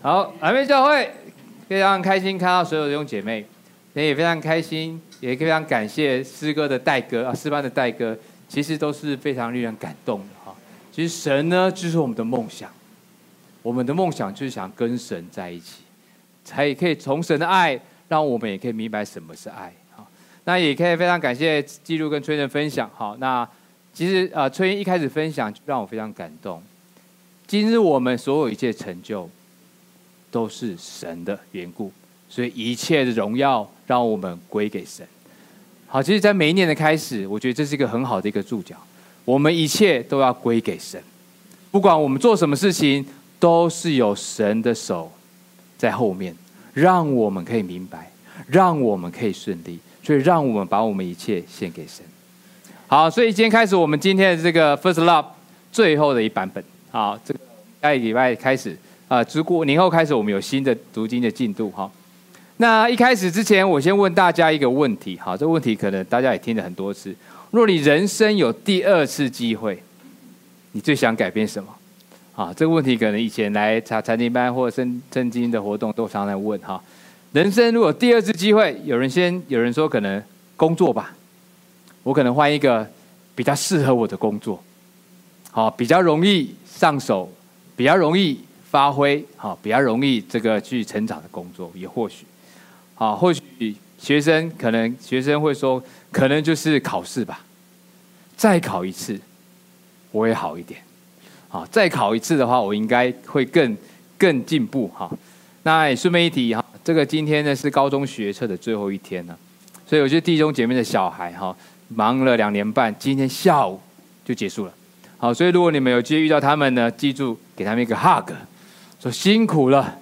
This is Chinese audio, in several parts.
好，来宾教会非常开心看到所有的弟兄姐妹，也非常开心，也非常感谢诗歌的带歌啊，诗班的带歌，其实都是非常令人感动的哈。其实神呢，就是我们的梦想，我们的梦想就是想跟神在一起，才也可以从神的爱，让我们也可以明白什么是爱。好，那也可以非常感谢记录跟崔仁分享。好，那其实啊，崔仁一开始分享就让我非常感动。今日我们所有一切成就。都是神的缘故，所以一切的荣耀让我们归给神。好，其实，在每一年的开始，我觉得这是一个很好的一个注脚。我们一切都要归给神，不管我们做什么事情，都是有神的手在后面，让我们可以明白，让我们可以顺利。所以，让我们把我们一切献给神。好，所以今天开始，我们今天的这个 First Love 最后的一版本。好，这个下一礼拜开始。啊，之过年后开始，我们有新的读经的进度哈。那一开始之前，我先问大家一个问题，哈，这个问题可能大家也听了很多次。若你人生有第二次机会，你最想改变什么？啊，这个问题可能以前来查查经班或者圣圣经的活动都常来问哈。人生如果第二次机会，有人先有人说可能工作吧，我可能换一个比较适合我的工作，好，比较容易上手，比较容易。发挥好，比较容易这个去成长的工作，也或许，好，或许学生可能学生会说，可能就是考试吧，再考一次，我也好一点，好，再考一次的话，我应该会更更进步哈。那顺便一提哈，这个今天呢是高中学测的最后一天了，所以我觉得弟兄姐妹的小孩哈，忙了两年半，今天下午就结束了，好，所以如果你们有机会遇到他们呢，记住给他们一个 hug。说辛苦了，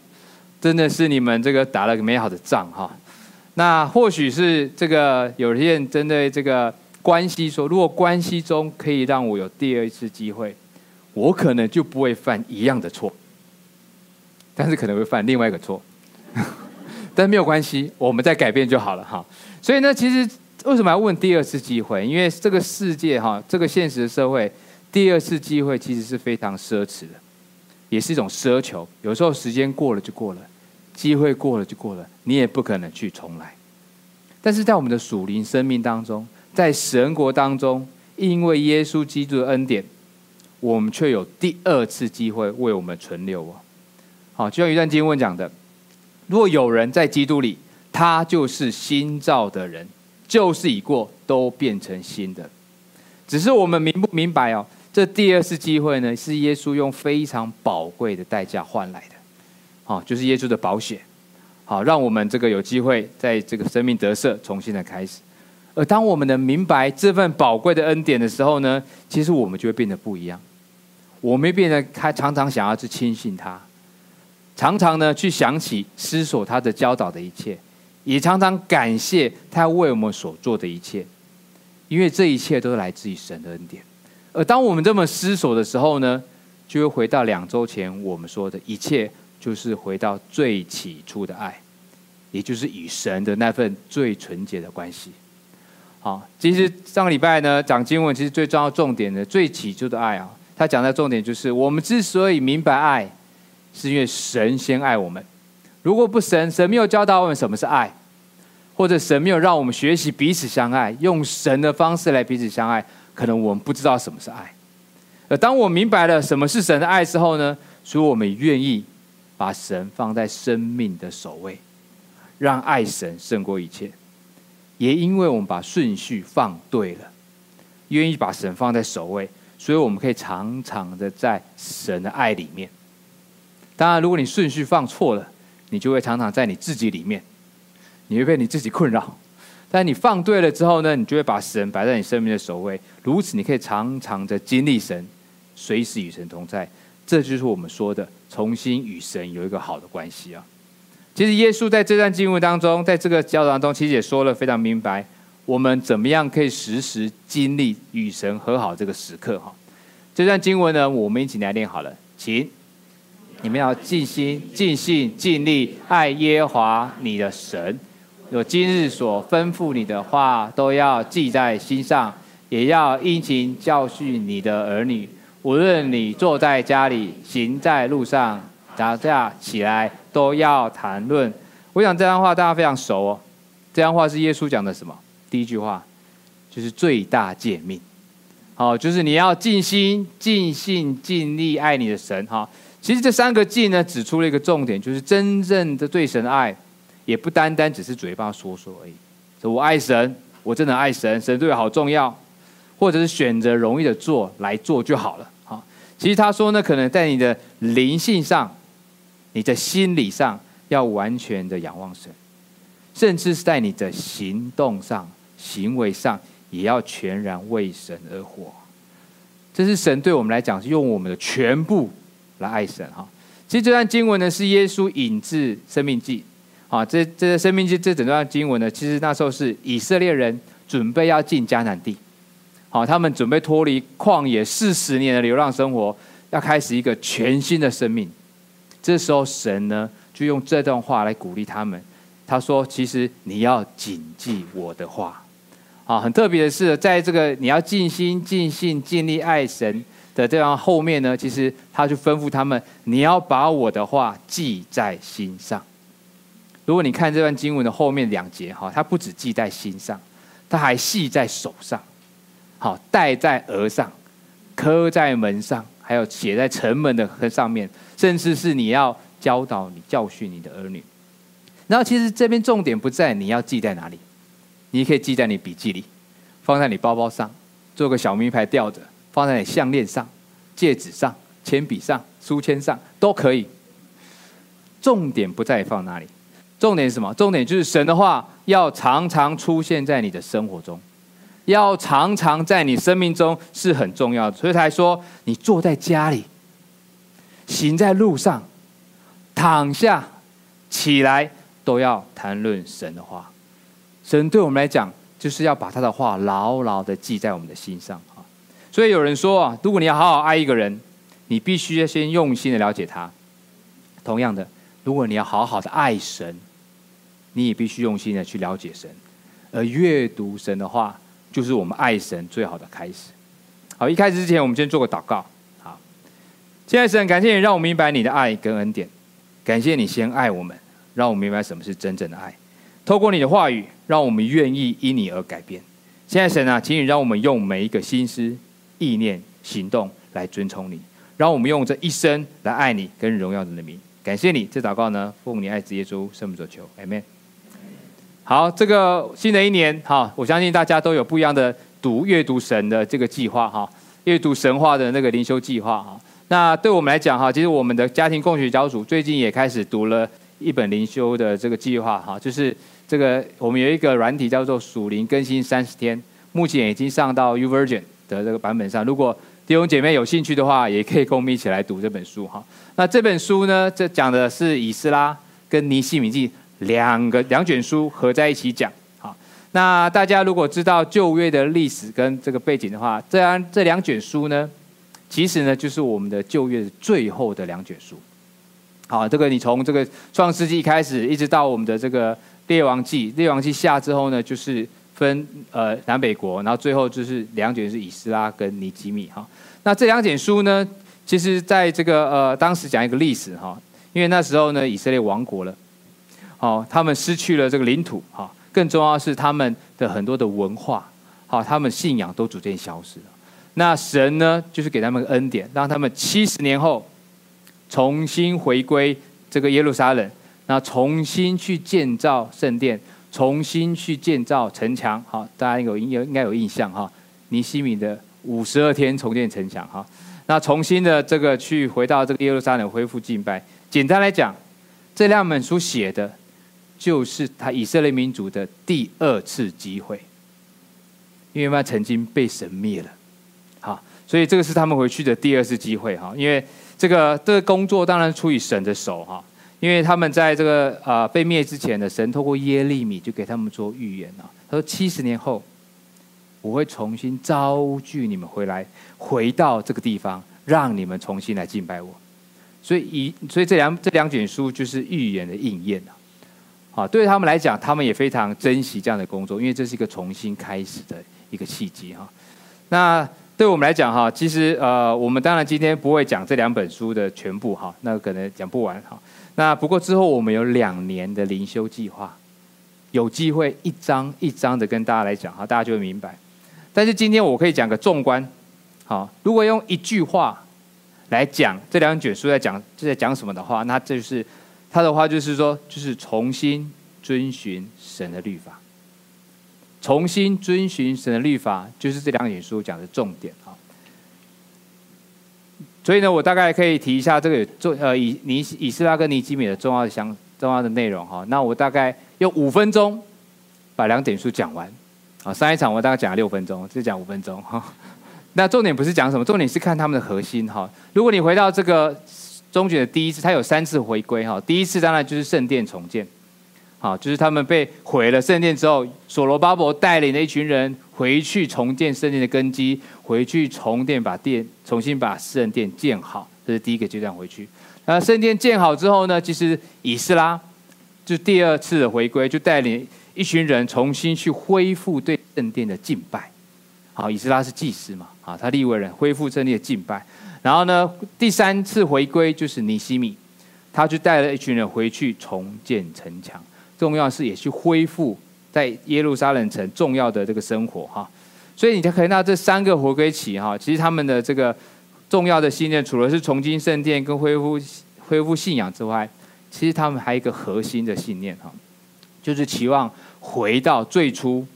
真的是你们这个打了个美好的仗哈。那或许是这个有些人针对这个关系说，如果关系中可以让我有第二次机会，我可能就不会犯一样的错，但是可能会犯另外一个错。但没有关系，我们再改变就好了哈。所以呢，其实为什么要问第二次机会？因为这个世界哈，这个现实的社会，第二次机会其实是非常奢侈的。也是一种奢求，有时候时间过了就过了，机会过了就过了，你也不可能去重来。但是在我们的属灵生命当中，在神国当中，因为耶稣基督的恩典，我们却有第二次机会为我们存留哦。好，就像一段经文讲的：若有人在基督里，他就是新造的人，旧事已过，都变成新的。只是我们明不明白哦？这第二次机会呢，是耶稣用非常宝贵的代价换来的，好，就是耶稣的保险，好，让我们这个有机会在这个生命得胜，重新的开始。而当我们能明白这份宝贵的恩典的时候呢，其实我们就会变得不一样。我们变得他常常想要去亲信他，常常呢去想起思索他的教导的一切，也常常感谢他为我们所做的一切，因为这一切都是来自于神的恩典。而当我们这么思索的时候呢，就会回到两周前我们说的一切，就是回到最起初的爱，也就是与神的那份最纯洁的关系。好，其实上个礼拜呢讲经文，其实最重要重点的最起初的爱啊，他讲的重点就是我们之所以明白爱，是因为神先爱我们。如果不神，神没有教导我们什么是爱，或者神没有让我们学习彼此相爱，用神的方式来彼此相爱。可能我们不知道什么是爱，而当我明白了什么是神的爱之后呢，所以我们愿意把神放在生命的首位，让爱神胜过一切。也因为我们把顺序放对了，愿意把神放在首位，所以我们可以常常的在神的爱里面。当然，如果你顺序放错了，你就会常常在你自己里面，你会被你自己困扰。但你放对了之后呢，你就会把神摆在你生命的首位，如此你可以常常的经历神，随时与神同在。这就是我们说的重新与神有一个好的关系啊。其实耶稣在这段经文当中，在这个教导当中，其实也说了非常明白，我们怎么样可以时时经历与神和好这个时刻哈。这段经文呢，我们一起来念好了，请你们要尽心、尽性、尽力爱耶华你的神。有今日所吩咐你的话，都要记在心上，也要殷勤教训你的儿女。无论你坐在家里，行在路上，大家起来都要谈论。我想这样话大家非常熟哦。这样话是耶稣讲的什么？第一句话就是最大诫命。好，就是你要尽心、尽性、尽力爱你的神。哈，其实这三个尽呢，指出了一个重点，就是真正的对神爱，也不单单只是嘴巴说说而已。说我爱神，我真的爱神，神对我好重要，或者是选择容易的做来做就好了。好，其实他说呢，可能在你的灵性上，你的心理上，要完全的仰望神。甚至是在你的行动上、行为上，也要全然为神而活。这是神对我们来讲，是用我们的全部来爱神哈。其实这段经文呢，是耶稣引自《生命记》啊。这这《生命记》这整段经文呢，其实那时候是以色列人准备要进迦南地，好，他们准备脱离旷野四十年的流浪生活，要开始一个全新的生命。这时候神呢，就用这段话来鼓励他们。他说：“其实你要谨记我的话，啊，很特别的是，在这个你要尽心、尽性、尽力爱神的这样后面呢，其实他就吩咐他们，你要把我的话记在心上。如果你看这段经文的后面两节，哈，他不止记在心上，他还系在手上，好，戴在额上，刻在门上，还有写在城门的上面，甚至是你要教导你、教训你的儿女。”然后其实这边重点不在你要记在哪里，你可以记在你笔记里，放在你包包上，做个小名牌吊着，放在你项链上、戒指上、铅笔上、书签上都可以。重点不在放哪里，重点是什么？重点就是神的话要常常出现在你的生活中，要常常在你生命中是很重要的。所以他说，你坐在家里，行在路上，躺下，起来。都要谈论神的话，神对我们来讲，就是要把他的话牢牢的记在我们的心上啊。所以有人说啊，如果你要好好爱一个人，你必须要先用心的了解他。同样的，如果你要好好的爱神，你也必须用心的去了解神。而阅读神的话，就是我们爱神最好的开始。好，一开始之前，我们先做个祷告。好，亲爱神，感谢你让我明白你的爱跟恩典，感谢你先爱我们。让我明白什么是真正的爱，透过你的话语，让我们愿意因你而改变。现在神啊，请你让我们用每一个心思、意念、行动来尊崇你，让我们用这一生来爱你跟荣耀你的名。感谢你，这祷告呢，奉你爱子耶稣圣名所求，Amen。好，这个新的一年，哈，我相信大家都有不一样的读阅读神的这个计划，哈，阅读神话的那个灵修计划，哈。那对我们来讲，哈，其实我们的家庭共学小组最近也开始读了。一本灵修的这个计划哈，就是这个我们有一个软体叫做属灵更新三十天，目前已经上到 U Version 的这个版本上。如果弟兄姐妹有兴趣的话，也可以跟我们一起来读这本书哈。那这本书呢，这讲的是以斯拉跟尼西米记两个两卷书合在一起讲。好，那大家如果知道旧约的历史跟这个背景的话，这样这两卷书呢，其实呢就是我们的旧约最后的两卷书。好，这个你从这个创世纪开始，一直到我们的这个列王纪，列王纪下之后呢，就是分呃南北国，然后最后就是两卷是以斯拉跟尼基米哈。那这两卷书呢，其实在这个呃当时讲一个历史哈，因为那时候呢以色列亡国了，好，他们失去了这个领土哈，更重要的是他们的很多的文化，好，他们信仰都逐渐消失了。那神呢，就是给他们恩典，让他们七十年后。重新回归这个耶路撒冷，那重新去建造圣殿，重新去建造城墙。好，大家有有应该有印象哈。尼西米的五十二天重建城墙哈，那重新的这个去回到这个耶路撒冷恢复敬拜。简单来讲，这两本书写的，就是他以色列民族的第二次机会，因为他曾经被神灭了，好，所以这个是他们回去的第二次机会哈，因为。这个这个工作当然出于神的手哈，因为他们在这个啊、呃、被灭之前的神透过耶利米就给他们做预言啊，他说七十年后我会重新招聚你们回来，回到这个地方，让你们重新来敬拜我。所以以所以这两这两卷书就是预言的应验啊，啊，对他们来讲，他们也非常珍惜这样的工作，因为这是一个重新开始的一个契机哈。那对我们来讲哈，其实呃，我们当然今天不会讲这两本书的全部哈，那可能讲不完哈。那不过之后我们有两年的灵修计划，有机会一章一章的跟大家来讲哈，大家就会明白。但是今天我可以讲个纵观，好，如果用一句话来讲这两卷书在讲就在讲什么的话，那这就是他的话就是说，就是重新遵循神的律法。重新遵循神的律法，就是这两点书讲的重点啊。所以呢，我大概可以提一下这个重呃以尼以斯拉跟尼基米的重要的相重要的内容哈。那我大概用五分钟把两点书讲完啊。上一场我大概讲了六分钟，这讲五分钟哈。那重点不是讲什么，重点是看他们的核心哈。如果你回到这个中卷的第一次，他有三次回归哈。第一次当然就是圣殿重建。好，就是他们被毁了圣殿之后，所罗巴伯带领的一群人回去重建圣殿的根基，回去重建把殿重新把圣殿建好，这是第一个阶段回去。那圣殿建好之后呢，其实以斯拉就第二次的回归，就带领一群人重新去恢复对圣殿的敬拜。好，以斯拉是祭司嘛，啊，他立为人恢复圣殿的敬拜。然后呢，第三次回归就是尼希米，他就带了一群人回去重建城墙。重要是也去恢复在耶路撒冷城重要的这个生活哈，所以你就可以看到这三个回归期哈，其实他们的这个重要的信念，除了是重建圣殿跟恢复恢复信仰之外，其实他们还有一个核心的信念哈，就是期望回到最初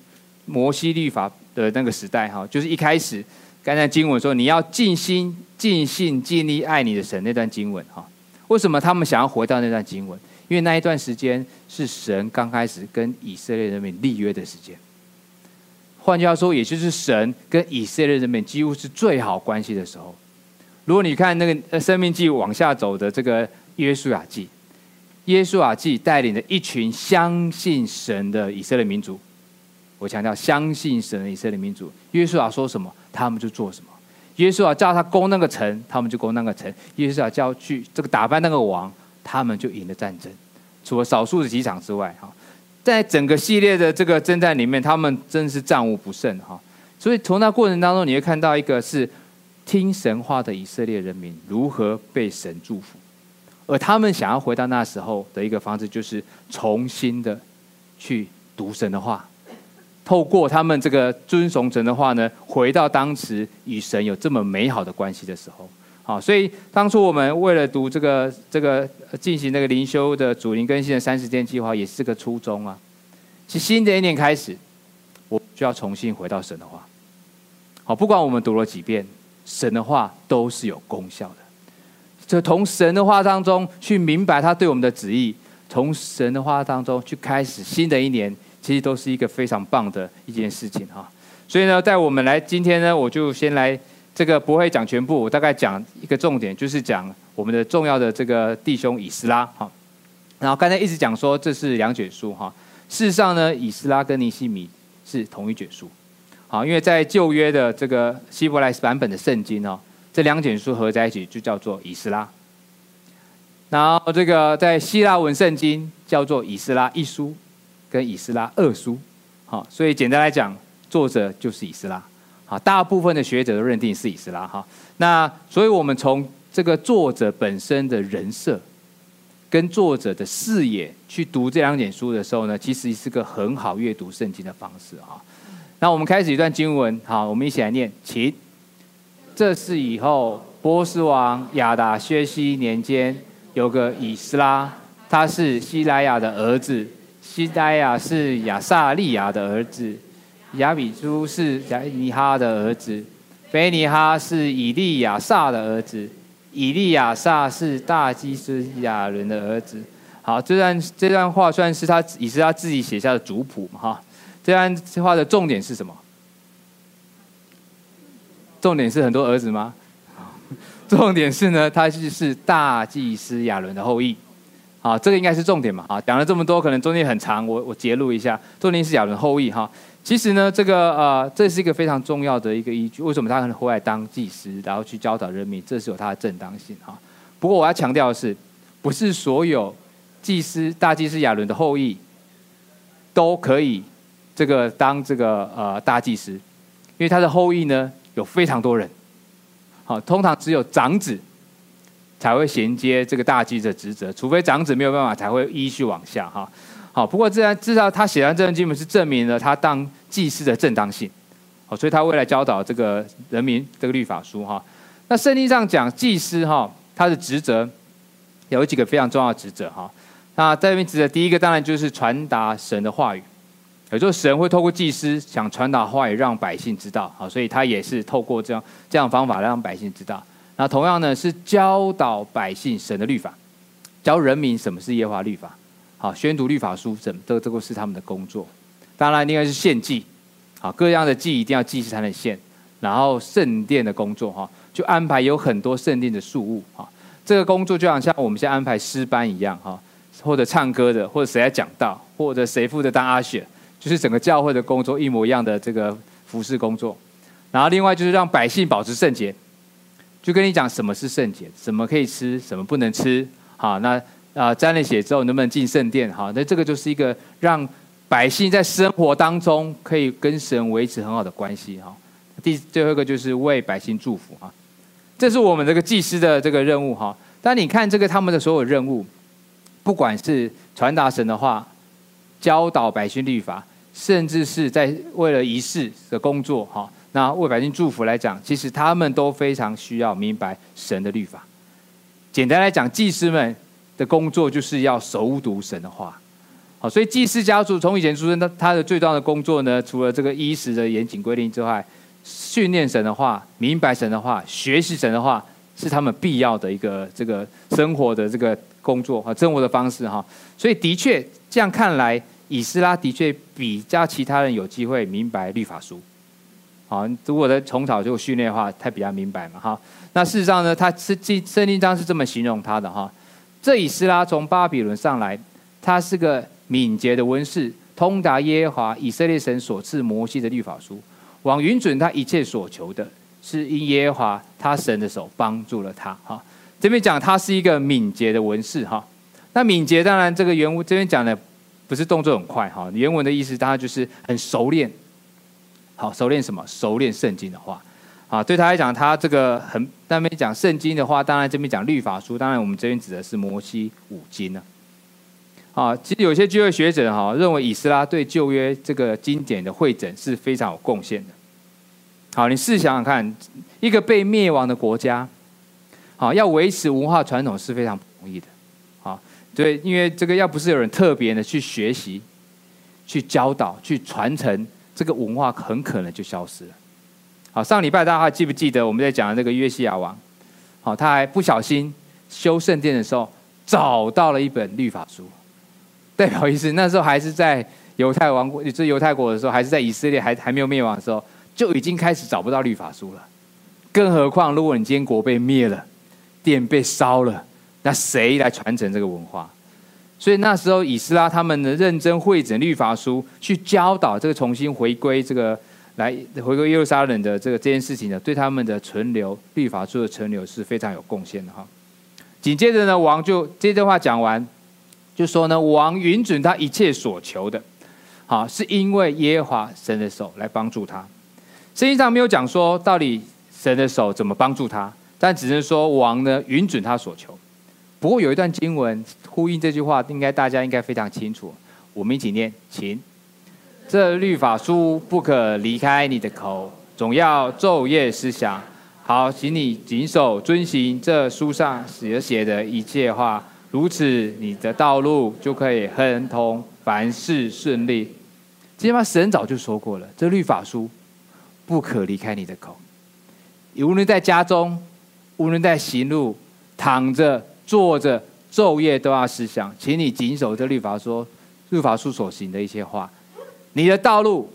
摩西律法的那个时代哈，就是一开始刚才经文说你要尽心尽性尽力爱你的神那段经文哈，为什么他们想要回到那段经文？因为那一段时间是神刚开始跟以色列人民立约的时间，换句话说，也就是神跟以色列人民几乎是最好关系的时候。如果你看那个《生命记》往下走的这个约书亚记，约书亚记带领着一群相信神的以色列民族，我强调相信神的以色列民族，约书亚说什么，他们就做什么。约书亚叫他攻那个城，他们就攻那个城。约书亚叫去这个打败那个王。他们就赢了战争，除了少数的几场之外，哈，在整个系列的这个征战里面，他们真是战无不胜，哈。所以从那过程当中，你会看到一个是听神话的以色列人民如何被神祝福，而他们想要回到那时候的一个方式，就是重新的去读神的话，透过他们这个遵从神的话呢，回到当时与神有这么美好的关系的时候。好，所以当初我们为了读这个这个进行那个灵修的主灵更新的三十天计划，也是个初衷啊。其实新的一年开始，我就要重新回到神的话。好，不管我们读了几遍，神的话都是有功效的。就从神的话当中去明白他对我们的旨意，从神的话当中去开始新的一年，其实都是一个非常棒的一件事情哈。所以呢，在我们来今天呢，我就先来。这个不会讲全部，我大概讲一个重点，就是讲我们的重要的这个弟兄以斯拉哈。然后刚才一直讲说这是两卷书哈，事实上呢，以斯拉跟尼西米是同一卷书，好，因为在旧约的这个希伯来版本的圣经哦，这两卷书合在一起就叫做以斯拉。然后这个在希腊文圣经叫做以斯拉一书跟以斯拉二书，好，所以简单来讲，作者就是以斯拉。好，大部分的学者都认定是以斯拉哈。那所以，我们从这个作者本身的人设跟作者的视野去读这两卷书的时候呢，其实是个很好阅读圣经的方式啊。那我们开始一段经文，好，我们一起来念，请。这是以后波斯王亚达薛西年间，有个以斯拉，他是西莱亚的儿子，西莱亚是亚撒利雅的儿子。亚比书是亚尼哈的儿子，菲尼哈是以利亚撒的儿子，以利亚撒是大祭司亚伦的儿子。好，这段这段话算是他也是他自己写下的族谱嘛哈。这段话的重点是什么？重点是很多儿子吗？重点是呢，他就是大祭司亚伦的后裔。好，这个应该是重点嘛。啊，讲了这么多，可能中间很长，我我节录一下。重点是亚伦后裔哈。其实呢，这个呃，这是一个非常重要的一个依据。为什么他可能回来当祭司，然后去教导人民？这是有他的正当性哈。不过我要强调的是，不是所有祭司、大祭司亚伦的后裔都可以这个当这个呃大祭司，因为他的后裔呢，有非常多人。好，通常只有长子才会衔接这个大祭的职责，除非长子没有办法，才会依序往下哈。好，不过自然至少他写完这段经文是证明了他当祭司的正当性。好，所以他未来教导这个人民这个律法书哈。那圣经上讲祭司哈，他的职责有几个非常重要的职责哈。那在这边职责第一个当然就是传达神的话语。有时候神会透过祭司想传达话语，让百姓知道，好，所以他也是透过这样这样方法让百姓知道。那同样呢，是教导百姓神的律法，教人民什么是耶和华律法，好，宣读律法书，这这这个是他们的工作。当然，应该是献祭，好，各样的祭一定要祭司才能献。然后圣殿的工作哈，就安排有很多圣殿的事务哈，这个工作就好像我们现在安排诗班一样哈，或者唱歌的，或者谁来讲道，或者谁负责当阿选。就是整个教会的工作一模一样的这个服侍工作，然后另外就是让百姓保持圣洁，就跟你讲什么是圣洁，什么可以吃，什么不能吃。好，那啊沾了血之后能不能进圣殿？好，那这个就是一个让百姓在生活当中可以跟神维持很好的关系。哈，第最后一个就是为百姓祝福。哈，这是我们这个祭司的这个任务。哈，但你看这个他们的所有任务，不管是传达神的话，教导百姓律法。甚至是在为了仪式的工作，哈，那为百姓祝福来讲，其实他们都非常需要明白神的律法。简单来讲，祭司们的工作就是要熟读神的话，好，所以祭司家族从以前出生，他他的最重要的工作呢，除了这个衣食的严谨规定之外，训练神的话，明白神的话，学习神的话，是他们必要的一个这个生活的这个工作和生活的方式，哈。所以的确这样看来。以斯拉的确比较其他人有机会明白律法书，好，如果他从小就训练的话，他比较明白嘛，哈。那事实上呢，他是圣圣经章是这么形容他的哈。这以斯拉从巴比伦上来，他是个敏捷的文士，通达耶和华以色列神所赐摩西的律法书，往允准他一切所求的，是因耶和华他神的手帮助了他，哈。这边讲他是一个敏捷的文士，哈。那敏捷当然这个原文这边讲的。不是动作很快哈，原文的意思当然就是很熟练。好，熟练什么？熟练圣经的话，啊，对他来讲，他这个很那边讲圣经的话，当然这边讲律法书，当然我们这边指的是摩西五经呢。啊，其实有些旧约学者哈认为以斯拉对旧约这个经典的汇整是非常有贡献的。好，你试想想看，一个被灭亡的国家，好，要维持文化传统是非常不容易的。好对，因为这个要不是有人特别的去学习、去教导、去传承，这个文化很可能就消失了。好，上礼拜大家还记不记得我们在讲的那个约西亚王？好，他还不小心修圣殿的时候找到了一本律法书，代表意思那时候还是在犹太王国，就是犹太国的时候，还是在以色列还还没有灭亡的时候，就已经开始找不到律法书了。更何况，如果你今天国被灭了，殿被烧了。那谁来传承这个文化？所以那时候以斯拉他们呢，认真会整律法书，去教导这个重新回归这个来回归耶路撒冷的这个这件事情呢，对他们的存留律法书的存留是非常有贡献的哈。紧接着呢，王就这段话讲完，就说呢，王允准他一切所求的，好，是因为耶和华神的手来帮助他。圣经上没有讲说到底神的手怎么帮助他，但只是说王呢允准他所求。不过有一段经文呼应这句话，应该大家应该非常清楚。我们一起念，请。这律法书不可离开你的口，总要昼夜思想，好，请你谨守遵行这书上所写的一切话。如此，你的道路就可以亨通，凡事顺利。这句神早就说过了，这律法书不可离开你的口。无论在家中，无论在行路，躺着。坐着昼夜都要思想，请你谨守这律法说律法书所行的一些话，你的道路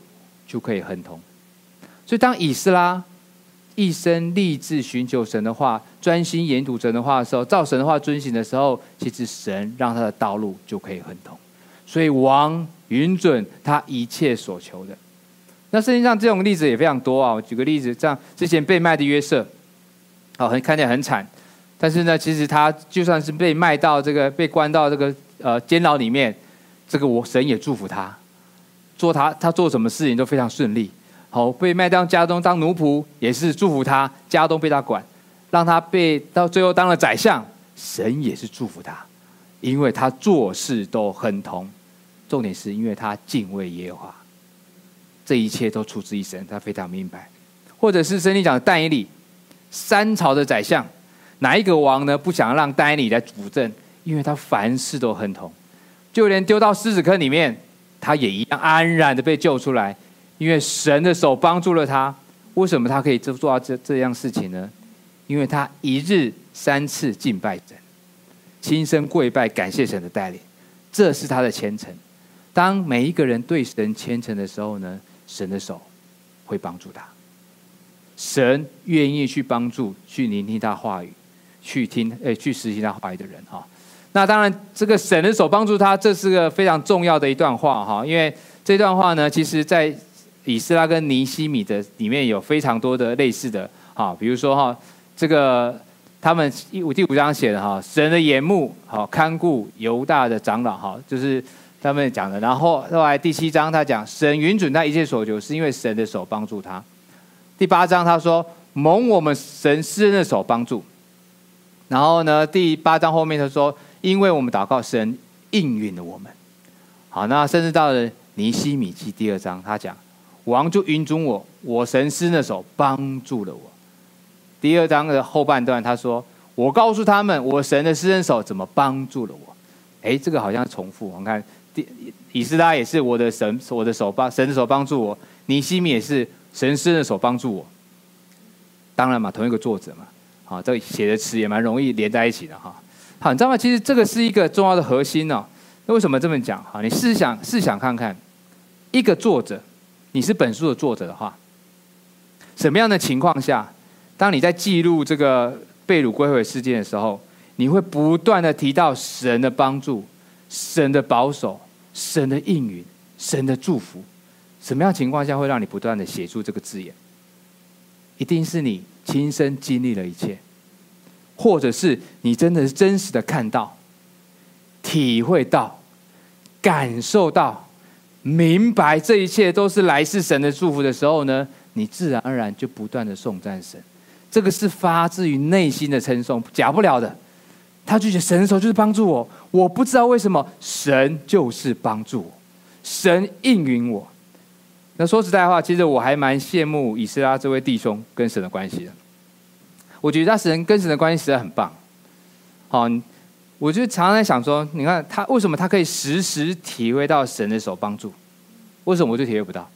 就可以亨通。所以，当以斯拉一生立志寻求神的话，专心研读神的话的时候，照神的话遵行的时候，其实神让他的道路就可以亨通。所以，王允准他一切所求的。那圣经上这种例子也非常多啊。我举个例子，像之前被卖的约瑟，哦，很看起来很惨。但是呢，其实他就算是被卖到这个，被关到这个呃监牢里面，这个我神也祝福他，做他他做什么事情都非常顺利，好被卖到家中当奴仆，也是祝福他，家中被他管，让他被到最后当了宰相，神也是祝福他，因为他做事都很通。重点是因为他敬畏耶和华，这一切都出自于神，他非常明白。或者是圣经讲的但以理，三朝的宰相，哪一个王呢？不想让但以理来主政，因为他凡事都很通，就连丢到狮子坑里面，他也一样安然的被救出来，因为神的手帮助了他。为什么他可以做做到这这样事情呢？因为他一日三次敬拜神，亲身跪拜感谢神的带领，这是他的虔诚。当每一个人对神虔诚的时候呢，神的手会帮助他。神愿意去帮助、去聆听他话语、去听、诶、去实行他话语的人哈。那当然，这个神的手帮助他，这是个非常重要的一段话哈。因为这段话呢，其实在以斯拉跟尼西米的里面有非常多的类似的哈。比如说哈，这个他们第五第五章写的哈，神的眼目好看顾犹大的长老哈，就是。他们讲的，然后后来第七章他讲，神允准他一切所求，是因为神的手帮助他。第八章他说蒙我们神施恩的手帮助。然后呢，第八章后面他说，因为我们祷告，神应允了我们。好，那甚至到了尼西米记第二章，他讲王就允准我，我神施那手帮助了我。第二章的后半段他说，我告诉他们，我神的施恩手怎么帮助了我。哎，这个好像重复，我们看。以斯拉也是我的神，我的手帮神的手帮助我；尼西米也是神施恩手帮助我。当然嘛，同一个作者嘛，好，这写的词也蛮容易连在一起的哈。好，你知道吗？其实这个是一个重要的核心哦。那为什么这么讲？好，你试想试想看看，一个作者，你是本书的作者的话，什么样的情况下，当你在记录这个被掳归回事件的时候，你会不断的提到神的帮助、神的保守？神的应允，神的祝福，什么样情况下会让你不断的写出这个字眼？一定是你亲身经历了一切，或者是你真的是真实的看到、体会到、感受到、明白这一切都是来自神的祝福的时候呢，你自然而然就不断的颂赞神。这个是发自于内心的称颂，假不了的。他拒绝神的时候就是帮助我，我不知道为什么神就是帮助我，神应允我。那说实在话，其实我还蛮羡慕以斯拉这位弟兄跟神的关系的。我觉得他神跟神的关系实在很棒。好，我就常常在想说，你看他为什么他可以时时体会到神的手帮助？为什么我就体会不到？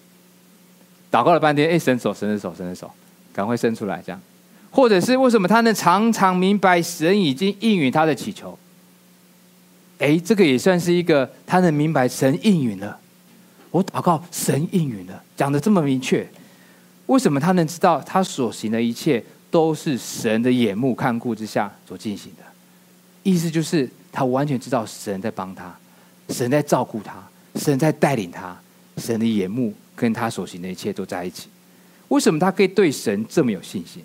祷告了半天，哎，神手，神的手，神的手，赶快伸出来，这样。或者是为什么他能常常明白神已经应允他的祈求？哎，这个也算是一个他能明白神应允了。我祷告神应允了，讲的这么明确。为什么他能知道他所行的一切都是神的眼目看顾之下所进行的？意思就是他完全知道神在帮他，神在照顾他，神在带领他，神的眼目跟他所行的一切都在一起。为什么他可以对神这么有信心？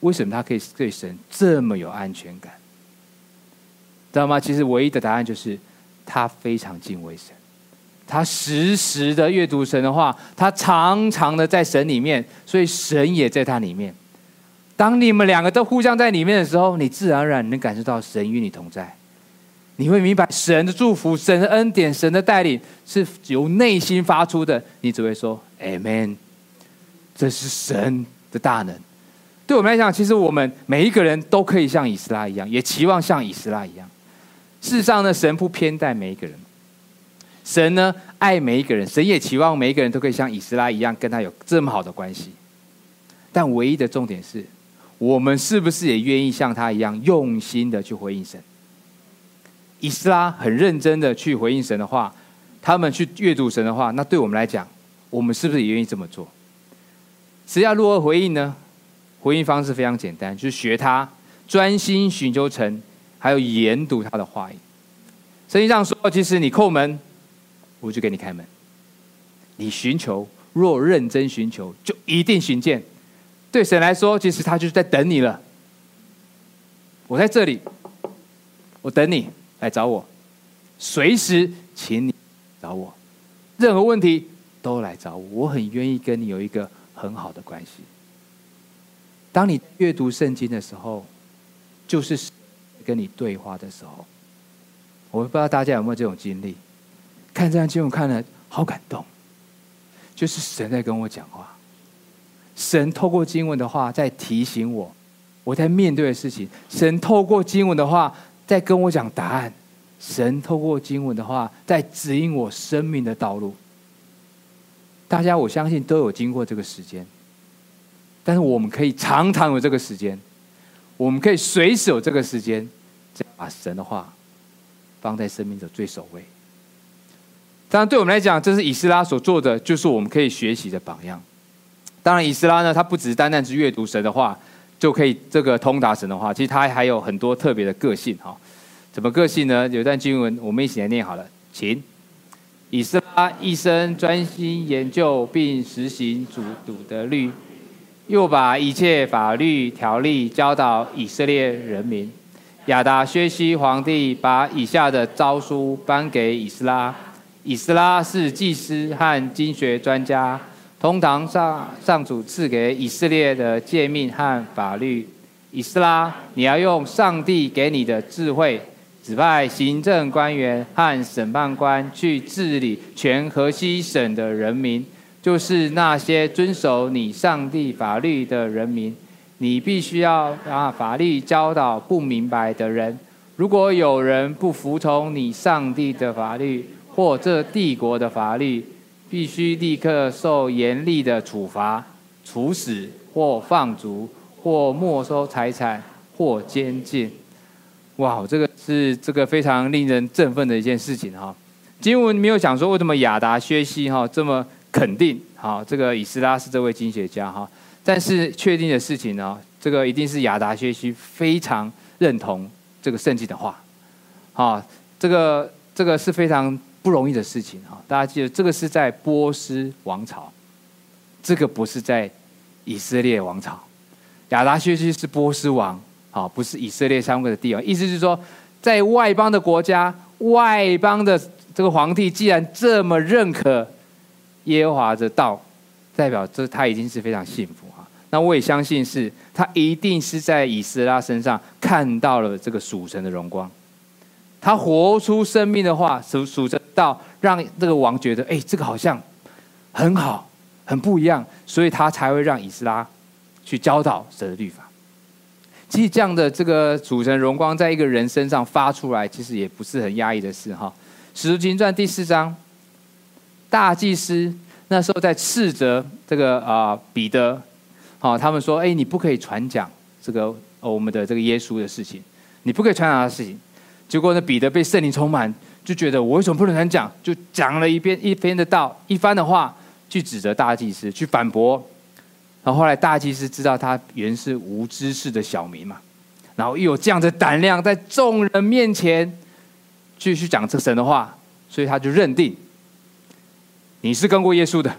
为什么他可以对神这么有安全感？知道吗？其实唯一的答案就是他非常敬畏神，他时时的阅读神的话，他常常的在神里面，所以神也在他里面。当你们两个都互相在里面的时候，你自然而然能感受到神与你同在，你会明白神的祝福、神的恩典、神的带领是由内心发出的。你只会说 “Amen”，这是神的大能。对我们来讲，其实我们每一个人都可以像以斯拉一样，也期望像以斯拉一样。事实上呢，神不偏待每一个人，神呢爱每一个人，神也期望每一个人都可以像以斯拉一样，跟他有这么好的关系。但唯一的重点是，我们是不是也愿意像他一样，用心的去回应神？以斯拉很认真的去回应神的话，他们去阅读神的话，那对我们来讲，我们是不是也愿意这么做？只要如何回应呢？回应方式非常简单，就是学他，专心寻求神，还有研读他的话语。圣经上说，其实你叩门，我就给你开门；你寻求，若认真寻求，就一定寻见。对神来说，其实他就是在等你了。我在这里，我等你来找我，随时请你找我。任何问题都来找我，我很愿意跟你有一个很好的关系。当你阅读圣经的时候，就是跟你对话的时候。我不知道大家有没有这种经历，看这样经文看了好感动，就是神在跟我讲话，神透过经文的话在提醒我，我在面对的事情，神透过经文的话在跟我讲答案，神透过经文的话在指引我生命的道路。大家我相信都有经过这个时间。但是我们可以常常有这个时间，我们可以随时有这个时间，把神的话放在生命的最首位。当然，对我们来讲，这是以斯拉所做的，就是我们可以学习的榜样。当然，以斯拉呢，他不只是单单是阅读神的话就可以这个通达神的话，其实他还有很多特别的个性哈。怎么个性呢？有一段经文，我们一起来念好了，请。以斯拉一生专心研究并实行主主的律。又把一切法律条例教导以色列人民。亚达薛西皇帝把以下的诏书颁给以斯拉。以斯拉是祭司和经学专家，通常上上主赐给以色列的诫命和法律。以斯拉，你要用上帝给你的智慧，指派行政官员和审判官去治理全河西省的人民。就是那些遵守你上帝法律的人民，你必须要把法律教导不明白的人。如果有人不服从你上帝的法律或这帝国的法律，必须立刻受严厉的处罚，处死或放逐或没收财产或监禁。哇，这个是这个非常令人振奋的一件事情哈。经文没有讲说为什么亚达薛西哈这么。肯定好，这个以斯拉是这位经学家哈，但是确定的事情呢，这个一定是亚达薛西非常认同这个圣经的话，好，这个这个是非常不容易的事情哈。大家记得，这个是在波斯王朝，这个不是在以色列王朝。亚达薛西是波斯王，好，不是以色列三国的帝王。意思是说，在外邦的国家，外邦的这个皇帝既然这么认可。耶和华的道，代表这他已经是非常幸福哈。那我也相信是，他一定是在以斯拉身上看到了这个属神的荣光。他活出生命的话，属属神到，让这个王觉得，哎，这个好像很好，很不一样，所以他才会让以斯拉去教导神的律法。其实这样的这个主神荣光在一个人身上发出来，其实也不是很压抑的事哈。使徒行传第四章。大祭司那时候在斥责这个啊彼得，好，他们说：“哎，你不可以传讲这个我们的这个耶稣的事情，你不可以传讲的事情。”结果呢，彼得被圣灵充满，就觉得我为什么不能很讲？就讲了一遍一篇的道，一番的话去指责大祭司，去反驳。然后后来大祭司知道他原是无知识的小民嘛，然后又有这样的胆量在众人面前继续讲这神的话，所以他就认定。你是跟过耶稣的，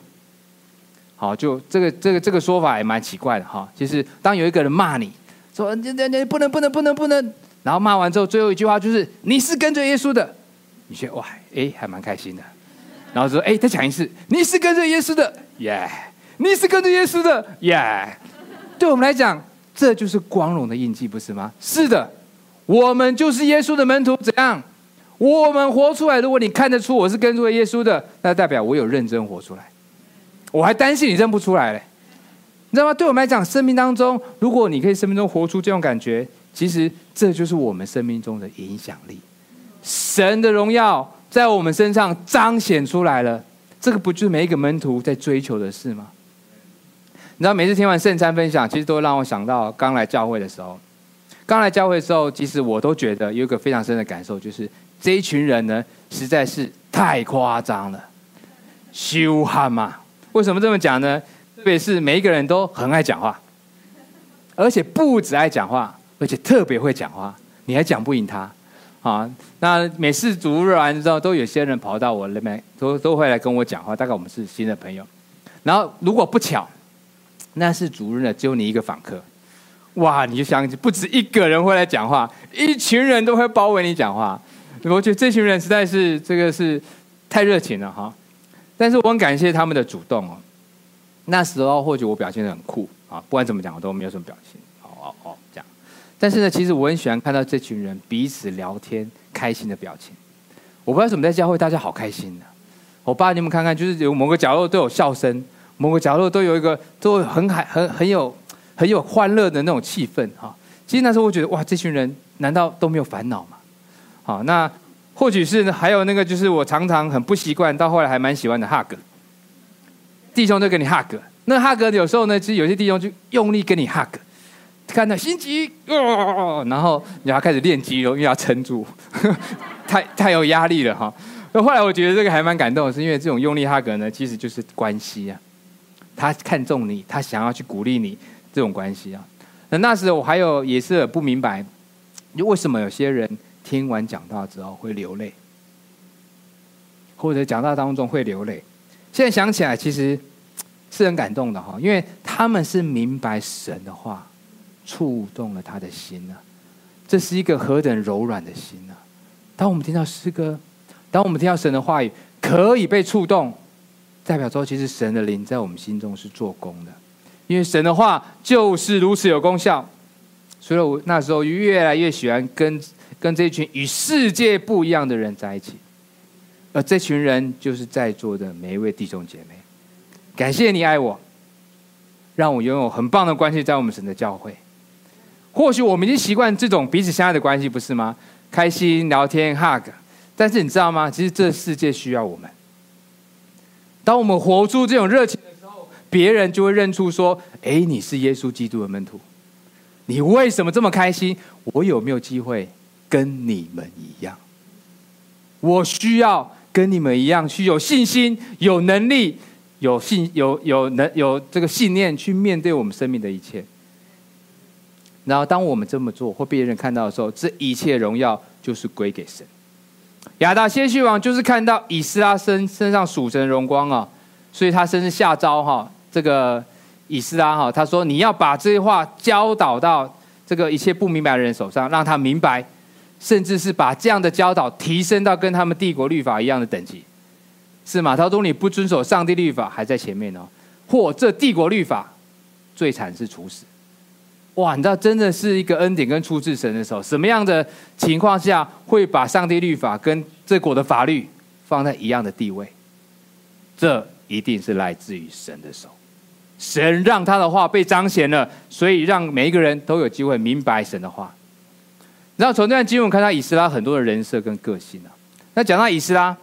好，就这个这个这个说法也蛮奇怪的哈。其实当有一个人骂你说你你你不能不能不能不能，然后骂完之后最后一句话就是你是跟着耶稣的，你觉得哇哎还蛮开心的，然后说哎再讲一次你是跟着耶稣的耶，你是跟着耶稣的耶，对我们来讲这就是光荣的印记不是吗？是的，我们就是耶稣的门徒，怎样？我们活出来，如果你看得出我是跟随耶稣的，那代表我有认真活出来。我还担心你认不出来嘞，你知道吗？对我们来讲，生命当中，如果你可以生命中活出这种感觉，其实这就是我们生命中的影响力。神的荣耀在我们身上彰显出来了，这个不就是每一个门徒在追求的事吗？你知道，每次听完圣餐分享，其实都让我想到刚来教会的时候。刚来教会的时候，其实我都觉得有一个非常深的感受，就是。这一群人呢，实在是太夸张了，羞悍嘛？为什么这么讲呢？特别是每一个人都很爱讲话，而且不止爱讲话，而且特别会讲话，你还讲不赢他啊？那每次主日完之后，都有些人跑到我那边，都都会来跟我讲话。大概我们是新的朋友，然后如果不巧，那是主日呢，只有你一个访客，哇！你就想起，不止一个人会来讲话，一群人都会包围你讲话。我觉得这群人实在是这个是太热情了哈，但是我很感谢他们的主动哦。那时候或许我表现得很酷啊，不管怎么讲，我都没有什么表现。哦哦哦，但是呢，其实我很喜欢看到这群人彼此聊天开心的表情。我不知道为什么在教会大家好开心呢？我爸你们看看，就是有某个角落都有笑声，某个角落都有一个都很很很很有很有欢乐的那种气氛哈。其实那时候我觉得哇，这群人难道都没有烦恼吗？好，那或许是还有那个就是我常常很不习惯，到后来还蛮喜欢的 hug。弟兄都给你 hug，那 hug 有时候呢，其实有些弟兄就用力跟你 hug，看到心急，哦，然后你要开始练肌肉，因为要撑住，太太有压力了哈。那后来我觉得这个还蛮感动的，是因为这种用力哈格呢，其实就是关系啊，他看中你，他想要去鼓励你这种关系啊。那那时候我还有也是不明白，为什么有些人听完讲道之后会流泪，或者讲道当中会流泪。现在想起来，其实是很感动的哈，因为他们是明白神的话，触动了他的心呢。这是一个何等柔软的心呢？当我们听到诗歌，当我们听到神的话语可以被触动，代表说其实神的灵在我们心中是做工的，因为神的话就是如此有功效。所以我那时候越来越喜欢跟跟这群与世界不一样的人在一起。而这群人就是在座的每一位弟兄姐妹，感谢你爱我，让我拥有很棒的关系在我们神的教会。或许我们已经习惯这种彼此相爱的关系，不是吗？开心聊天 hug，但是你知道吗？其实这世界需要我们。当我们活出这种热情的时候，别人就会认出说：“哎，你是耶稣基督的门徒，你为什么这么开心？我有没有机会跟你们一样？我需要。”跟你们一样，去有信心、有能力、有信、有有能、有这个信念去面对我们生命的一切。然后，当我们这么做，或别人看到的时候，这一切荣耀就是归给神。亚达谢西王就是看到以斯拉身身上属神荣光啊，所以他甚至下诏哈，这个以斯拉哈，他说：“你要把这些话教导到这个一切不明白的人手上，让他明白。”甚至是把这样的教导提升到跟他们帝国律法一样的等级，是吗？他说你不遵守上帝律法还在前面哦，或这帝国律法最惨是处死。哇，你知道真的是一个恩典跟出自神的时候，什么样的情况下会把上帝律法跟这国的法律放在一样的地位？这一定是来自于神的手，神让他的话被彰显了，所以让每一个人都有机会明白神的话。然后从这段经文看到以斯拉很多的人设跟个性啊。那讲到以斯拉，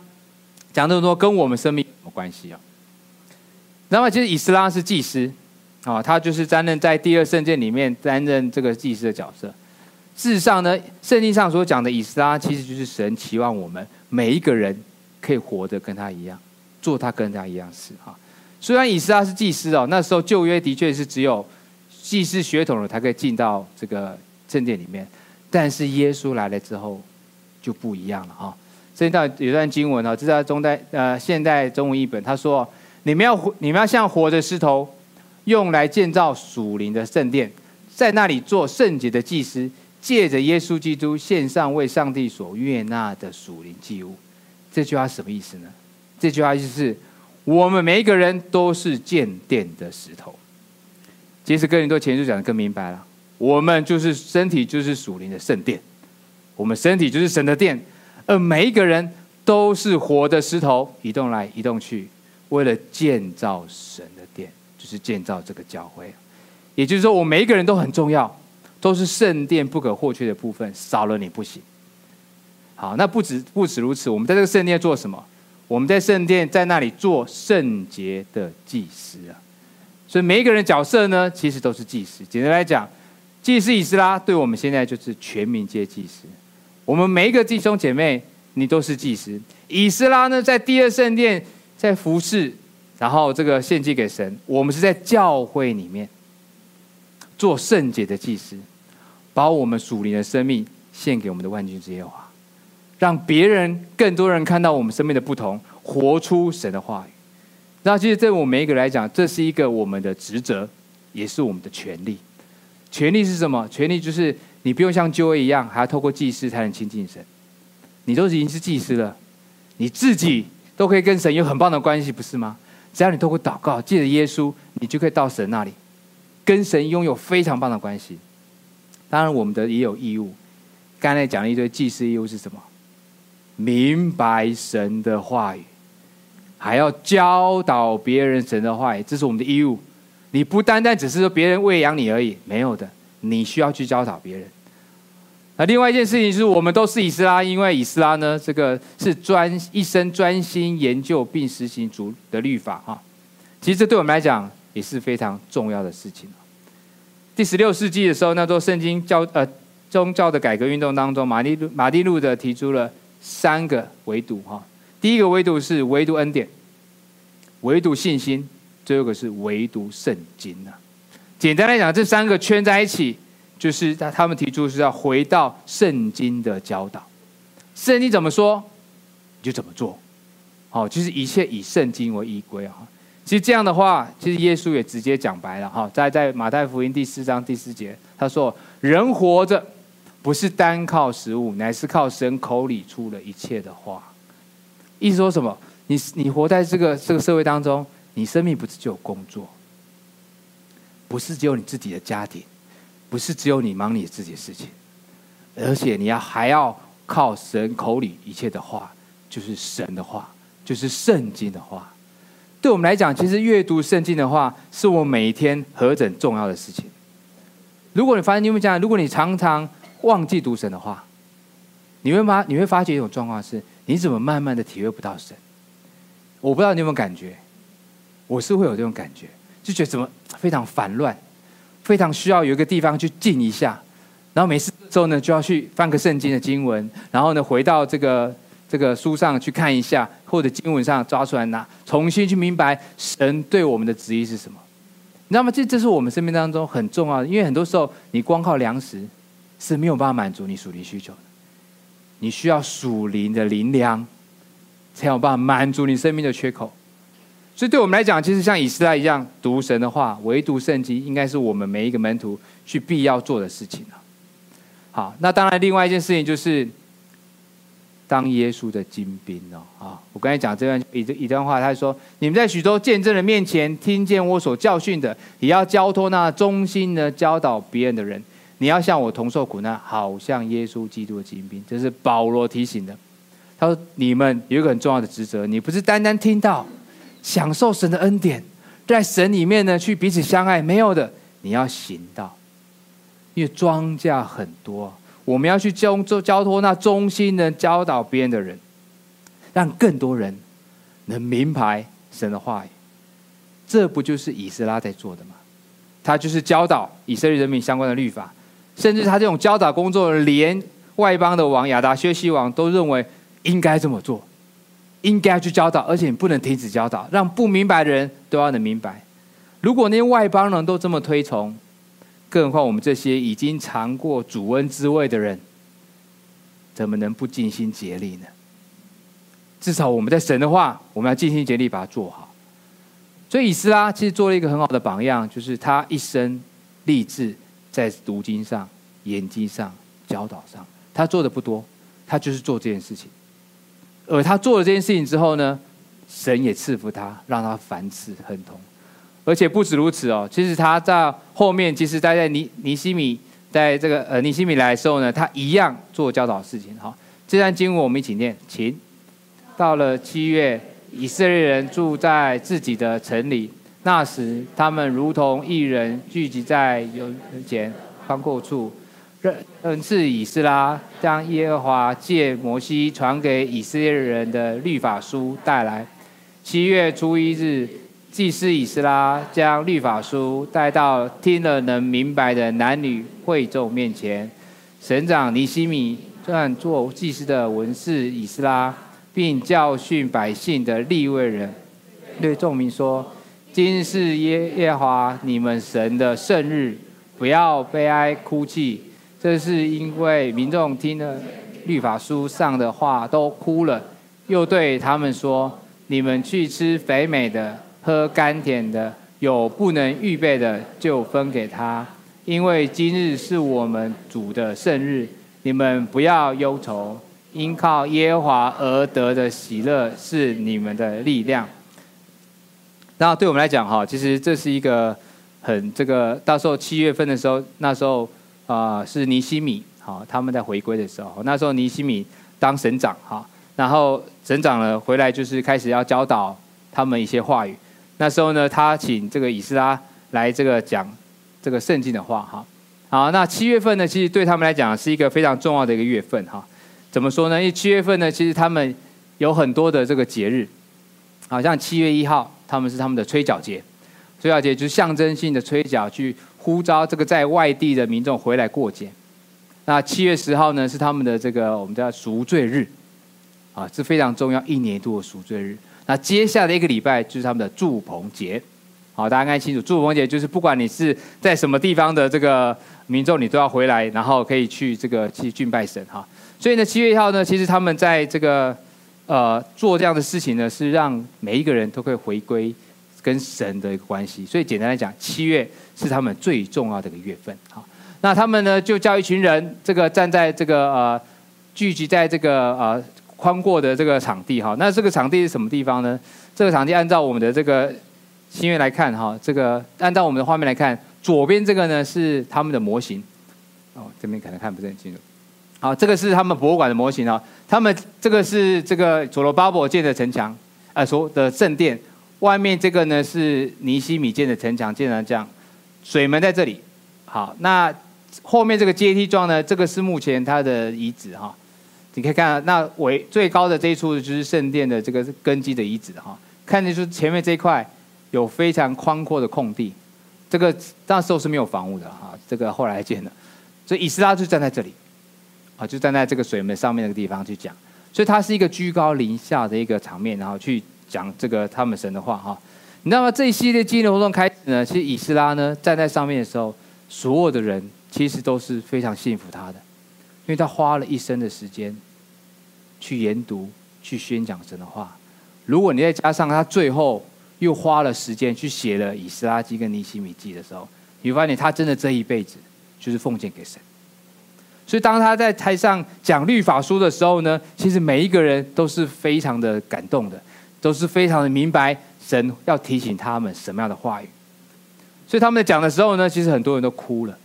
讲这么多跟我们生命有什么关系啊？那么其实以斯拉是祭司啊，他就是担任在第二圣殿里面担任这个祭司的角色。事实上呢，圣经上所讲的以斯拉，其实就是神期望我们每一个人可以活得跟他一样，做他跟他一样事啊。虽然以斯拉是祭司哦，那时候旧约的确是只有祭司血统的才可以进到这个圣殿里面。但是耶稣来了之后，就不一样了哈。这一段有段经文啊，这是在中代呃现代中文译本，他说：“你们要活，你们要像活的石头，用来建造属灵的圣殿，在那里做圣洁的祭司，借着耶稣基督献上为上帝所悦纳的属灵祭物。”这句话什么意思呢？这句话意思是我们每一个人都是建殿的石头。其实哥林多前书讲的更明白了。我们就是身体，就是属灵的圣殿。我们身体就是神的殿，而每一个人都是活的石头，移动来移动去，为了建造神，是建造这个教会。也就是说，我每一个人都很重要，都是圣殿不可或缺的部分，少了你不行。好，那不止不止如此，我们在这个圣殿做什么？我们在圣殿在那里做圣洁的祭司啊。所以每一个人角色呢，其实都是祭司。简单来讲。祭司以斯拉对我们现在就是全民皆祭司，我们每一个弟兄姐妹，你都是祭司。以斯拉呢，在第二圣殿在服侍，然后这个献祭给神。我们是在教会里面做圣洁的祭司，把我们属灵的生命献给我们的万军之耶和华，让别人更多人看到我们生命的不同，活出神的话语。那其实对我们每一个来讲，这是一个我们的职责，也是我们的权利。权利是什么？权利就是你不用像旧约一样，还要透过祭司才能亲近神。你都已经是祭司了，你自己都可以跟神有很棒的关系，不是吗？只要你透过祷告，记得耶稣，你就可以到神那里，跟神拥有非常棒的关系。当然，我们的也有义务。刚才讲了一堆祭司义务是什么？明白神的话语，还要教导别人神的话语，这是我们的义务。你不单单只是说别人喂养你而已，没有的，你需要去教导别人。那另外一件事情是我们都是以斯拉，因为以斯拉呢，这个是专一生专心研究并实行主的律法哈。其实这对我们来讲也是非常重要的事情。第十六世纪的时候，那座圣经教呃宗教的改革运动当中，马丁马丁路德提出了三个维度哈。第一个维度是唯独恩典，唯独信心。最后一个是唯独圣经呐。简单来讲，这三个圈在一起，就是他他们提出是要回到圣经的教导。圣经怎么说，你就怎么做。好，就是一切以圣经为依归啊。其实这样的话，其实耶稣也直接讲白了哈，在在马太福音第四章第四节，他说：“人活着不是单靠食物，乃是靠神口里出了一切的话。”意思说什么？你你活在这个这个社会当中。你生命不是只有工作，不是只有你自己的家庭，不是只有你忙你自己的事情，而且你要还要靠神口里一切的话，就是神的话，就是圣经的话。对我们来讲，其实阅读圣经的话，是我每一天何等重要的事情。如果你发现，你会讲，如果你常常忘记读神的话，你会发你会发觉一种状况是，你怎么慢慢的体会不到神？我不知道你有没有感觉。我是会有这种感觉，就觉得怎么非常烦乱，非常需要有一个地方去静一下，然后每次之后呢，就要去翻个圣经的经文，然后呢，回到这个这个书上去看一下，或者经文上抓出来拿，重新去明白神对我们的旨意是什么。你知道吗？这这是我们生命当中很重要的，因为很多时候你光靠粮食是没有办法满足你属灵需求的，你需要属灵的灵粮，才有办法满足你生命的缺口。所以，对我们来讲，其实像以斯拉一样读神的话，唯独圣经，应该是我们每一个门徒去必要做的事情了。好，那当然，另外一件事情就是当耶稣的精兵哦。啊，我刚才讲这段一一段话，他说：“你们在许多见证人面前听见我所教训的，也要交托那忠心的教导别人的人。你要向我同受苦难，好像耶稣基督的精兵。”这是保罗提醒的。他说：“你们有一个很重要的职责，你不是单单听到。”享受神的恩典，在神里面呢，去彼此相爱，没有的，你要行道，因为庄稼很多，我们要去交做交托那忠心的教导别人的人，让更多人能明白神的话语。这不就是以斯拉在做的吗？他就是教导以色列人民相关的律法，甚至他这种教导工作，连外邦的王亚达薛西王都认为应该这么做。应该去教导，而且你不能停止教导，让不明白的人都要能明白。如果那些外邦人都这么推崇，更何况我们这些已经尝过主恩滋味的人，怎么能不尽心竭力呢？至少我们在神的话，我们要尽心竭力把它做好。所以以斯拉其实做了一个很好的榜样，就是他一生立志在读经上、研经上、教导上，他做的不多，他就是做这件事情。而他做了这件事情之后呢，神也赐福他，让他凡事亨通，而且不止如此哦。其实他在后面，其实待在尼尼西米，在这个呃尼西米来的时候呢，他一样做教导事情。好，这段经文我们一起念，请。到了七月，以色列人住在自己的城里，那时他们如同一人聚集在有前宽阔处。恩赐以斯拉将耶和华借摩西传给以色列人的律法书带来。七月初一日，祭司以斯拉将律法书带到听了能明白的男女会众面前。省长尼西米撰做祭司的文士以斯拉，并教训百姓的利未人，对众民说：今日是耶耶华你们神的圣日，不要悲哀哭泣。这是因为民众听了律法书上的话都哭了，又对他们说：“你们去吃肥美的，喝甘甜的，有不能预备的就分给他，因为今日是我们主的圣日，你们不要忧愁。因靠耶和华而得的喜乐是你们的力量。那对我们来讲，哈，其实这是一个很这个，到时候七月份的时候，那时候、呃、是尼西米，好，他们在回归的时候，那时候尼西米当省长，哈，然后省长呢回来就是开始要教导他们一些话语。那时候呢，他请这个以斯拉来这个讲这个圣经的话，哈，好，那七月份呢，其实对他们来讲是一个非常重要的一个月份，哈，怎么说呢？因为七月份呢，其实他们有很多的这个节日，好像七月一号，他们是他们的吹角节，吹角节就是象征性的吹角，去呼召这个在外地的民众回来过节。那七月十号呢，是他们的这个我们叫赎罪日，啊，是非常重要，一年一度的赎罪日。那接下来一个礼拜就是他们的祝棚节，好，大家应该清楚，祝棚节就是不管你是在什么地方的这个民众，你都要回来，然后可以去这个去敬拜神哈。所以呢，七月一号呢，其实他们在这个呃做这样的事情呢，是让每一个人都可以回归跟神的一个关系。所以简单来讲，七月是他们最重要的一个月份。好，那他们呢就叫一群人，这个站在这个呃聚集在这个呃。宽阔的这个场地哈，那这个场地是什么地方呢？这个场地按照我们的这个新月来看哈，这个按照我们的画面来看，左边这个呢是他们的模型，哦，这边可能看不是很清楚。好，这个是他们博物馆的模型啊，他们这个是这个所罗巴伯建的城墙，呃，所的圣殿，外面这个呢是尼西米建的城墙，建成这样，水门在这里。好，那后面这个阶梯状呢，这个是目前它的遗址哈。你可以看，那为最高的这一处就是圣殿的这个根基的遗址哈。看得出前面这一块有非常宽阔的空地，这个那时候是没有房屋的哈，这个后来建的。所以以斯拉就站在这里，啊，就站在这个水门上面那个地方去讲。所以它是一个居高临下的一个场面，然后去讲这个他们神的话哈。你知道吗？这一系列纪念活动开始呢，其实以斯拉呢站在上面的时候，所有的人其实都是非常信服他的。因为他花了一生的时间去研读、去宣讲神的话，如果你再加上他最后又花了时间去写了《以斯拉记》跟《尼希米记》的时候，你会发现他真的这一辈子就是奉献给神。所以当他在台上讲律法书的时候呢，其实每一个人都是非常的感动的，都是非常的明白神要提醒他们什么样的话语。所以他们在讲的时候呢，其实很多人都哭了。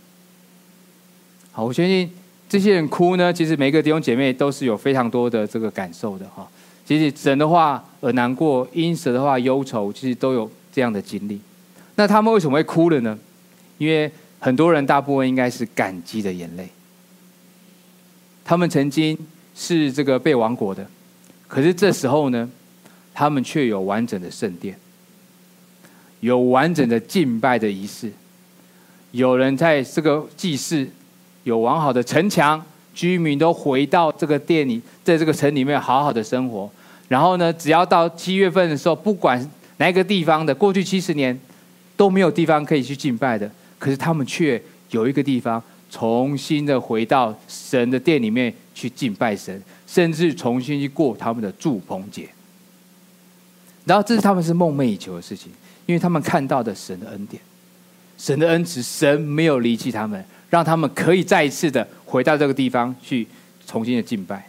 好，我相信。这些人哭呢，其实每个弟兄姐妹都是有非常多的这个感受的哈。其实神的话而难过，因神的话忧愁，其实都有这样的经历。那他们为什么会哭了呢？因为很多人大部分应该是感激的眼泪。他们曾经是这个被亡国的，可是这时候呢，他们却有完整的圣殿，有完整的敬拜的仪式，有人在这个祭祀。有完好的城墙，居民都回到这个店里，在这个城里面好好的生活。然后呢，只要到七月份的时候，不管哪一个地方的，过去七十年都没有地方可以去敬拜的，可是他们却有一个地方，重新的回到神的殿里面去敬拜神，甚至重新去过他们的祝棚节。然后这是他们是梦寐以求的事情，因为他们看到的神的恩典，神的恩慈，神没有离弃他们。让他们可以再一次的回到这个地方去重新的敬拜。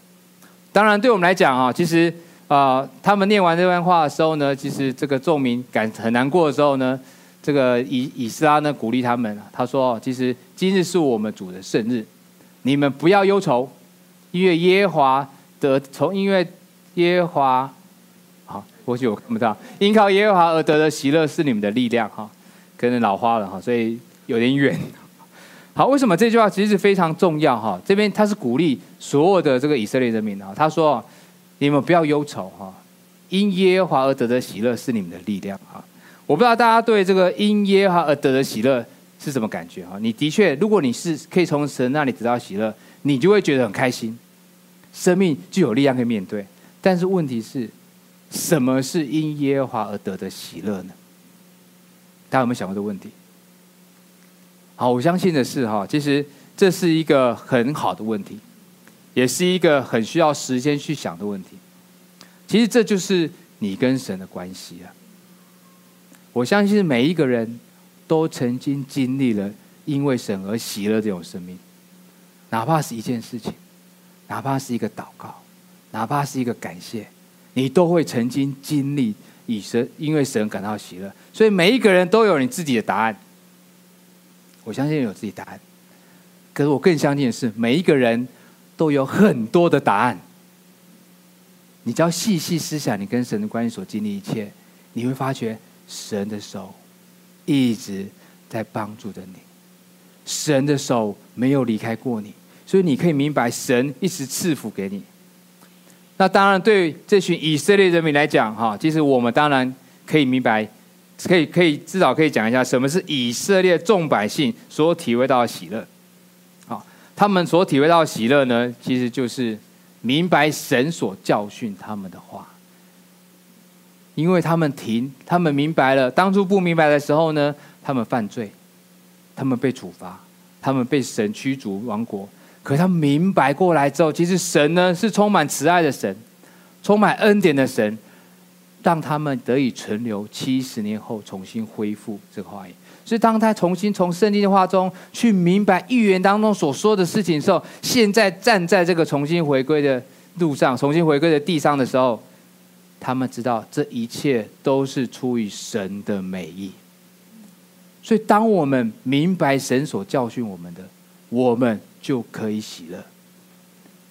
当然，对我们来讲啊，其实啊、他们念完这段话的时候呢，其实这个众民感很难过的时候呢，这个以以斯拉呢鼓励他们，他说：“其实今日是我们主的圣日，你们不要忧愁，因为耶和华的从因为耶和华，或许我看不到，因靠耶和华而得的喜乐是你们的力量哈，可能老花了哈，所以有点远。”好，为什么这句话其实是非常重要哈？这边他是鼓励所有的这个以色列人民啊，他说：“你们不要忧愁哈，因耶和华而得的喜乐是你们的力量哈。”我不知道大家对这个因耶和华而得的喜乐是什么感觉哈？你的确，如果你是可以从神那里得到喜乐，你就会觉得很开心，生命就有力量可以面对。但是问题是，什么是因耶和华而得的喜乐呢？大家有没有想过这个问题？好，我相信的是哈，其实这是一个很好的问题，也是一个很需要时间去想的问题。其实这就是你跟神的关系啊。我相信每一个人都曾经经历了因为神而喜乐这种生命，哪怕是一件事情，哪怕是一个祷告，哪怕是一个感谢，你都会曾经经历以神，因为神感到喜乐。所以每一个人都有你自己的答案。我相信有自己答案，可是我更相信的是，每一个人都有很多的答案。你只要细细思想，你跟神的关系所经历一切，你会发觉神的手一直在帮助着你，神的手没有离开过你，所以你可以明白神一直赐福给你。那当然，对这群以色列人民来讲，哈，其实我们当然可以明白，可以可以至少可以讲一下，什么是以色列众百姓所体会到的喜乐。好，他们所体会到喜乐呢，其实就是。明白神所教训他们的话，因为他们听，他们明白了。当初不明白的时候呢，他们犯罪，他们被处罚，他们被神驱逐亡国。可他明白过来之后，其实神呢是充满慈爱的神，充满恩典的神，让他们得以存留。七十年后重新恢复这个话语。所以，当他重新从圣经的话中去明白预言当中所说的事情的时候，现在站在这个重新回归的路上，重新回归的地上的时候，他们知道这一切都是出于神的美意。所以，当我们明白神所教训我们的，我们就可以喜乐。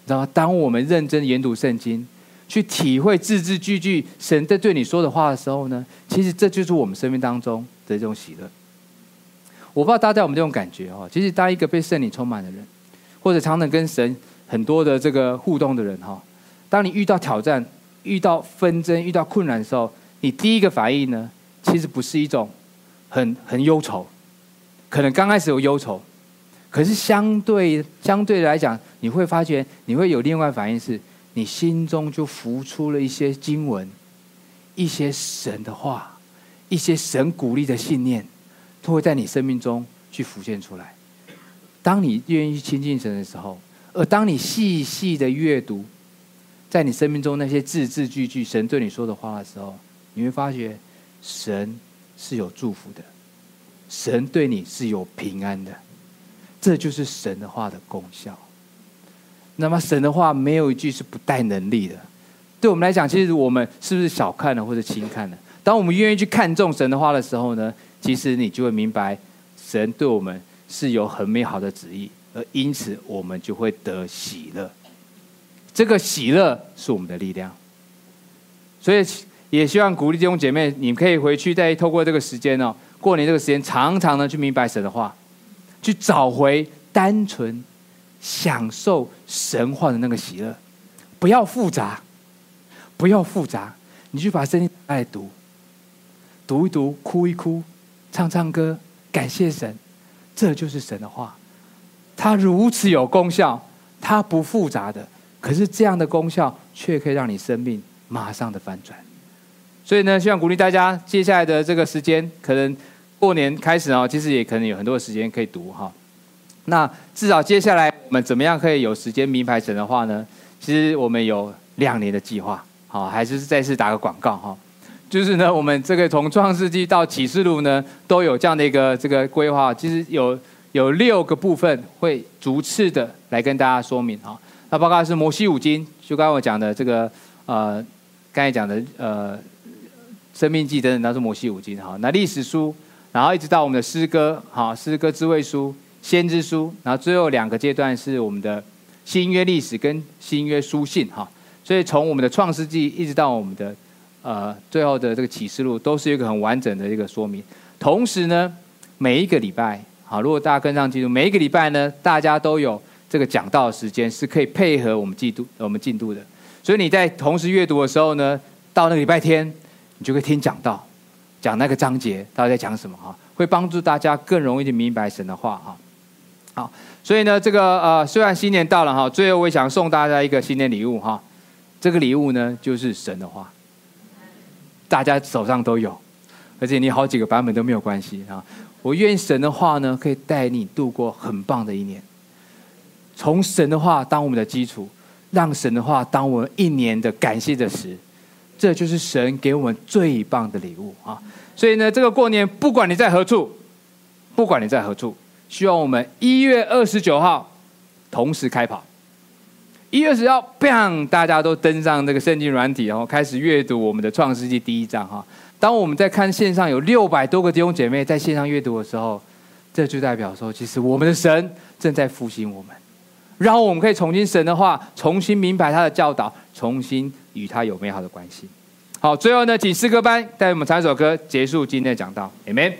然后，当我们认真研读圣经，去体会字字句句神在对你说的话的时候呢，其实这就是我们生命当中的这种喜乐。我不知道大家有没有这种感觉哈，其实当一个被圣灵充满的人，或者常常跟神很多的这个互动的人哈，当你遇到挑战、遇到纷争、遇到困难的时候，你第一个反应呢，其实不是一种很很忧愁，可能刚开始有忧愁，可是相对相对来讲，你会发觉你会有另外反应是，你心中就浮出了一些经文、一些神的话、一些神鼓励的信念。都会在你生命中去浮现出来。当你愿意亲近神的时候，而当你细细的阅读，在你生命中那些字字句句神对你说的话的时候，你会发觉神是有祝福的，神对你是有平安的。这就是神的话的功效。那么神的话没有一句是不带能力的。对我们来讲，其实我们是不是小看了或者轻看了？当我们愿意去看重神的话的时候呢？其实你就会明白，神对我们是有很美好的旨意，而因此我们就会得喜乐。这个喜乐是我们的力量，所以也希望鼓励弟兄姐妹，你们可以回去再透过这个时间哦，过年这个时间，常常的去明白神的话，去找回单纯享受神话的那个喜乐，不要复杂，不要复杂，你去把圣经来读，读一读，哭一哭。唱唱歌，感谢神，这就是神的话。它如此有功效，它不复杂的，可是这样的功效却可以让你生命马上的翻转。所以呢，希望鼓励大家，接下来的这个时间，可能过年开始哦，其实也可能有很多时间可以读哈。那至少接下来我们怎么样可以有时间明白神的话呢？其实我们有两年的计划，好，还是再次打个广告哈。就是呢，我们这个从创世纪到启示录呢，都有这样的一个这个规划。其实有有六个部分会逐次的来跟大家说明哈。那包括是摩西五经，就刚刚我讲的这个呃，刚才讲的呃，生命记等等，都是摩西五经哈。那历史书，然后一直到我们的诗歌哈，诗歌智慧书、先知书，然后最后两个阶段是我们的新约历史跟新约书信哈。所以从我们的创世纪一直到我们的。呃，最后的这个启示录都是一个很完整的一个说明。同时呢，每一个礼拜，好，如果大家跟上进度，每一个礼拜呢，大家都有这个讲道的时间，是可以配合我们进度、我们进度的。所以你在同时阅读的时候呢，到那个礼拜天，你就会听讲道，讲那个章节到底在讲什么哈，会帮助大家更容易的明白神的话哈。好，所以呢，这个呃，虽然新年到了哈，最后我也想送大家一个新年礼物哈，这个礼物呢，就是神的话。大家手上都有，而且你好几个版本都没有关系啊！我愿神的话呢，可以带你度过很棒的一年。从神的话当我们的基础，让神的话当我们一年的感谢的时，这就是神给我们最棒的礼物啊！所以呢，这个过年不管你在何处，不管你在何处，希望我们一月二十九号同时开跑。一月十号，bang，大家都登上这个圣经软体，然后开始阅读我们的创世纪第一章哈。当我们在看线上有六百多个弟兄姐妹在线上阅读的时候，这就代表说，其实我们的神正在复兴我们，然后我们可以重新神的话，重新明白他的教导，重新与他有美好的关系。好，最后呢，请诗歌班带我们唱一首歌，结束今天的讲道，Amen。